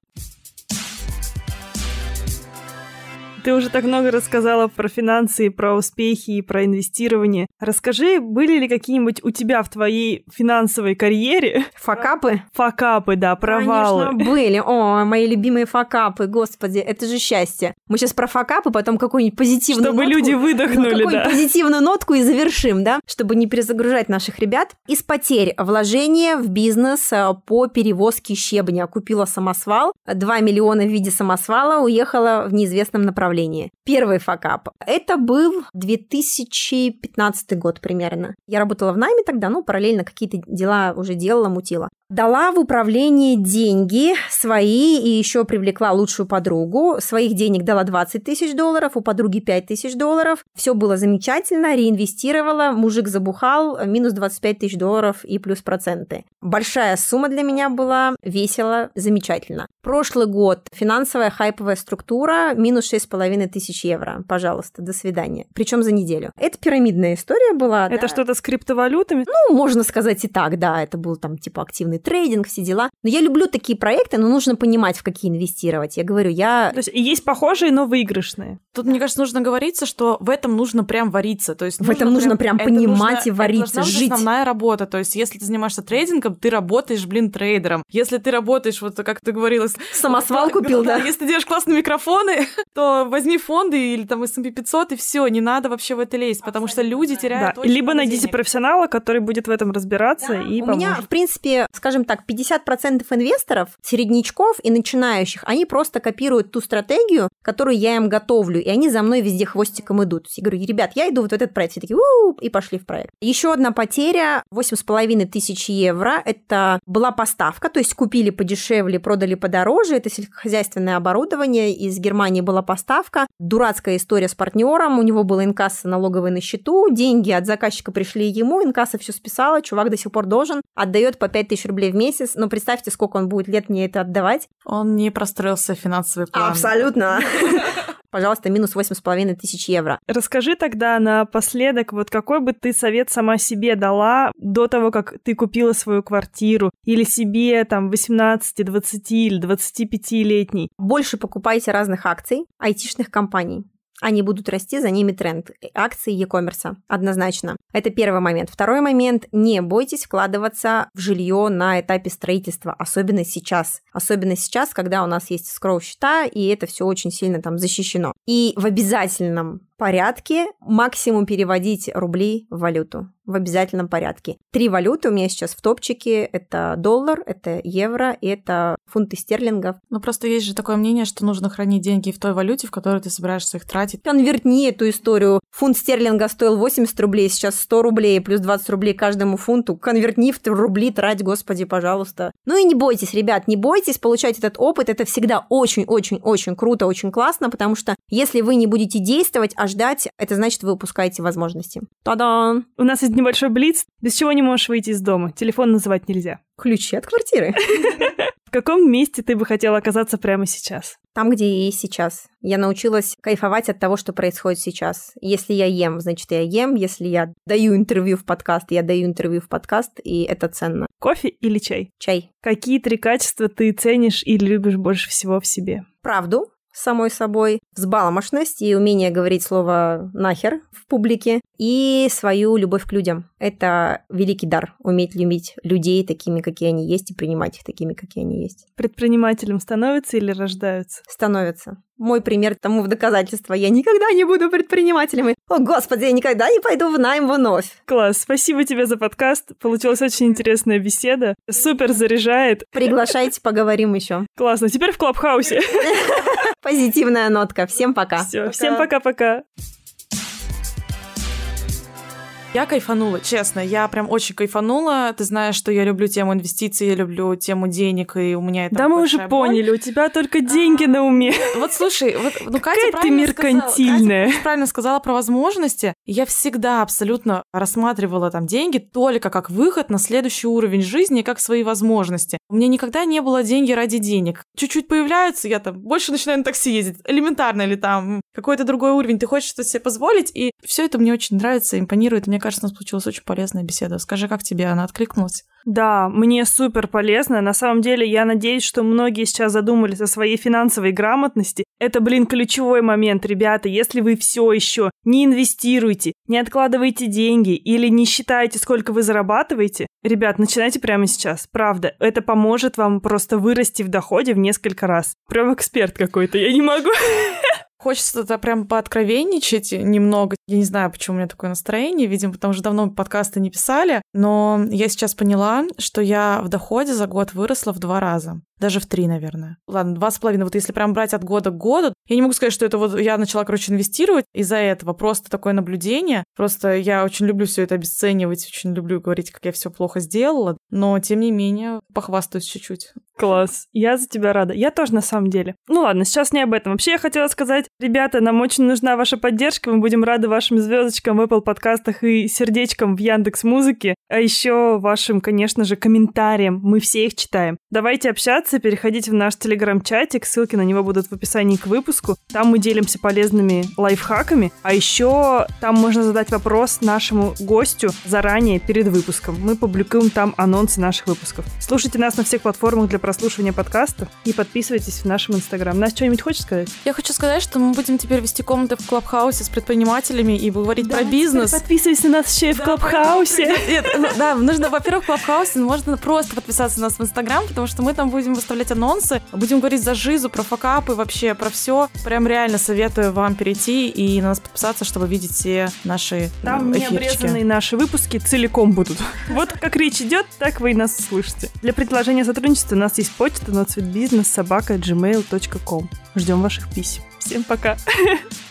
Ты уже так много рассказала про финансы, про успехи и про инвестирование. Расскажи, были ли какие-нибудь у тебя в твоей финансовой карьере... Факапы? Факапы, да, провалы. Конечно, были. О, мои любимые факапы, господи, это же счастье. Мы сейчас про факапы, потом какую-нибудь позитивную Чтобы нотку, люди выдохнули, какую-нибудь да. позитивную нотку и завершим, да, чтобы не перезагружать наших ребят. Из потерь вложения в бизнес э, по перевозке щебня. Купила самосвал, 2 миллиона в виде самосвала, уехала в неизвестном направлении направлении. Первый факап. Это был 2015 год примерно. Я работала в найме тогда, ну, параллельно какие-то дела уже делала, мутила. Дала в управление деньги свои и еще привлекла лучшую подругу. Своих денег дала 20 тысяч долларов, у подруги 5 тысяч долларов. Все было замечательно, реинвестировала, мужик забухал, минус 25 тысяч долларов и плюс проценты. Большая сумма для меня была, весело, замечательно. Прошлый год финансовая хайповая структура, минус 6,5 тысяч евро. Пожалуйста, до свидания. Причем за неделю. Это пирамидная история была. Это да. что-то с криптовалютами? Ну, можно сказать и так, да. Это был там типа активный трейдинг, все дела. Но я люблю такие проекты, но нужно понимать, в какие инвестировать. Я говорю, я... То есть есть похожие, но выигрышные. Тут, мне кажется, нужно говориться, что в этом нужно прям вариться. То есть в этом нужно прям это понимать нужно- и вариться, это жить. основная работа. То есть если ты занимаешься трейдингом, ты работаешь, блин, трейдером. Если ты работаешь, вот как ты говорила... Самосвал купил, да. Если ты делаешь классные микрофоны, то возьми фонды или там S&P 500 и все, не надо вообще в это лезть, потому что люди Да. теряют очень Либо много найдите денег. профессионала, который будет в этом разбираться и У меня, поможет. в принципе, скажем так, 50% инвесторов, середнячков и начинающих, они просто копируют ту стратегию, которую я им готовлю, и они за мной везде хвостиком идут. Я говорю, ребят, я иду вот в этот проект. Все такие, у и пошли в проект. Еще одна потеря, 8,5 тысяч евро, это была поставка, то есть купили подешевле, продали подороже, это сельскохозяйственное оборудование, из Германии была поставка, дурацкая история с партнером, у него было инкасса налоговый на счету, деньги от заказчика пришли ему, инкасса все списала, чувак до сих пор должен, отдает по 5 тысяч рублей в месяц, но представьте, сколько он будет лет мне это отдавать. Он не простроился финансовый план. Абсолютно. Пожалуйста, минус 8,5 тысяч евро. Расскажи тогда напоследок, вот какой бы ты совет сама себе дала до того, как ты купила свою квартиру, или себе там 18, 20 или 25-летней? Больше покупайте разных акций айтишных компаний. Они будут расти, за ними тренд. Акции e-commerce. Однозначно. Это первый момент. Второй момент. Не бойтесь вкладываться в жилье на этапе строительства. Особенно сейчас. Особенно сейчас, когда у нас есть скроу счета, и это все очень сильно там защищено. И в обязательном порядке максимум переводить рубли в валюту в обязательном порядке. Три валюты у меня сейчас в топчике. Это доллар, это евро и это фунты стерлингов. Ну, просто есть же такое мнение, что нужно хранить деньги в той валюте, в которой ты собираешься их тратить. Конвертни эту историю. Фунт стерлинга стоил 80 рублей, сейчас 100 рублей плюс 20 рублей каждому фунту. Конвертни в рубли, трать, господи, пожалуйста. Ну и не бойтесь, ребят, не бойтесь получать этот опыт. Это всегда очень-очень-очень круто, очень классно, потому что если вы не будете действовать, а ждать, это значит, вы упускаете возможности. Та-дам! У нас есть небольшой блиц. Без чего не можешь выйти из дома? Телефон называть нельзя. Ключи от квартиры. В каком месте ты бы хотела оказаться прямо сейчас? Там, где я есть сейчас. Я научилась кайфовать от того, что происходит сейчас. Если я ем, значит, я ем. Если я даю интервью в подкаст, я даю интервью в подкаст, и это ценно. Кофе или чай? Чай. Какие три качества ты ценишь или любишь больше всего в себе? Правду, самой собой, взбаломошность и умение говорить слово «нахер» в публике, и свою любовь к людям. Это великий дар, уметь любить людей такими, какие они есть, и принимать их такими, какие они есть. Предпринимателем становятся или рождаются? Становятся. Мой пример тому в доказательство. Я никогда не буду предпринимателем. И, о, господи, я никогда не пойду в найм вновь. Класс, спасибо тебе за подкаст. Получилась очень интересная беседа. Супер заряжает. Приглашайте, поговорим еще. Классно. Теперь в Клабхаусе. Позитивная нотка. Всем пока. Все, всем пока-пока. Я кайфанула, честно, я прям очень кайфанула. Ты знаешь, что я люблю тему инвестиций, я люблю тему денег, и у меня это Да мы уже большая поняли, боль. у тебя только деньги на уме. Вот слушай, вот, ну Какая Катя ты меркантильная. Сказала, Катя правильно сказала про возможности. Я всегда абсолютно рассматривала там деньги только как выход на следующий уровень жизни, как свои возможности. У меня никогда не было деньги ради денег. Чуть-чуть появляются, я там больше начинаю на такси ездить. Элементарно или там какой-то другой уровень. Ты хочешь что-то себе позволить, и все это мне очень нравится, импонирует. Мне кажется, у нас получилась очень полезная беседа. Скажи, как тебе она откликнулась? Да, мне супер полезно. На самом деле, я надеюсь, что многие сейчас задумались о своей финансовой грамотности. Это, блин, ключевой момент, ребята. Если вы все еще не инвестируете, не откладываете деньги или не считаете, сколько вы зарабатываете, ребят, начинайте прямо сейчас. Правда, это поможет вам просто вырасти в доходе в несколько раз. Прям эксперт какой-то, я не могу. Хочется это прям пооткровенничать немного. Я не знаю, почему у меня такое настроение. Видимо, потому что давно подкасты не писали. Но я сейчас поняла, что я в доходе за год выросла в два раза. Даже в три, наверное. Ладно, два с половиной. Вот если прям брать от года к году, я не могу сказать, что это вот я начала, короче, инвестировать из-за этого. Просто такое наблюдение. Просто я очень люблю все это обесценивать, очень люблю говорить, как я все плохо сделала. Но, тем не менее, похвастаюсь чуть-чуть. Класс. Я за тебя рада. Я тоже на самом деле. Ну ладно, сейчас не об этом. Вообще я хотела сказать, ребята, нам очень нужна ваша поддержка. Мы будем рады вашим звездочкам в Apple подкастах и сердечкам в Яндекс Музыке. А еще вашим, конечно же, комментариям. Мы все их читаем. Давайте общаться, переходите в наш телеграм-чатик. Ссылки на него будут в описании к выпуску. Там мы делимся полезными лайфхаками. А еще там можно задать вопрос нашему гостю заранее перед выпуском. Мы публикуем там анонсы наших выпусков. Слушайте нас на всех платформах для прослушивания подкастов и подписывайтесь в нашем инстаграм. Настя, что-нибудь хочешь сказать? Я хочу сказать, что мы будем теперь вести комнаты в Клабхаусе с предпринимателями и говорить про бизнес. Подписывайся на нас еще и в Клабхаусе. Нет, ну, да, нужно, во-первых, в Клабхаусе можно просто подписаться на нас в Инстаграм, потому что мы там будем выставлять анонсы, будем говорить за жизу, про факапы, вообще про все. Прям реально советую вам перейти и на нас подписаться, чтобы видеть все наши Там э, не эфирчики. обрезанные наши выпуски целиком будут. Вот как речь идет, так вы и нас слышите. Для предложения сотрудничества у нас есть почта на собака gmail.com. Ждем ваших писем. Всем пока.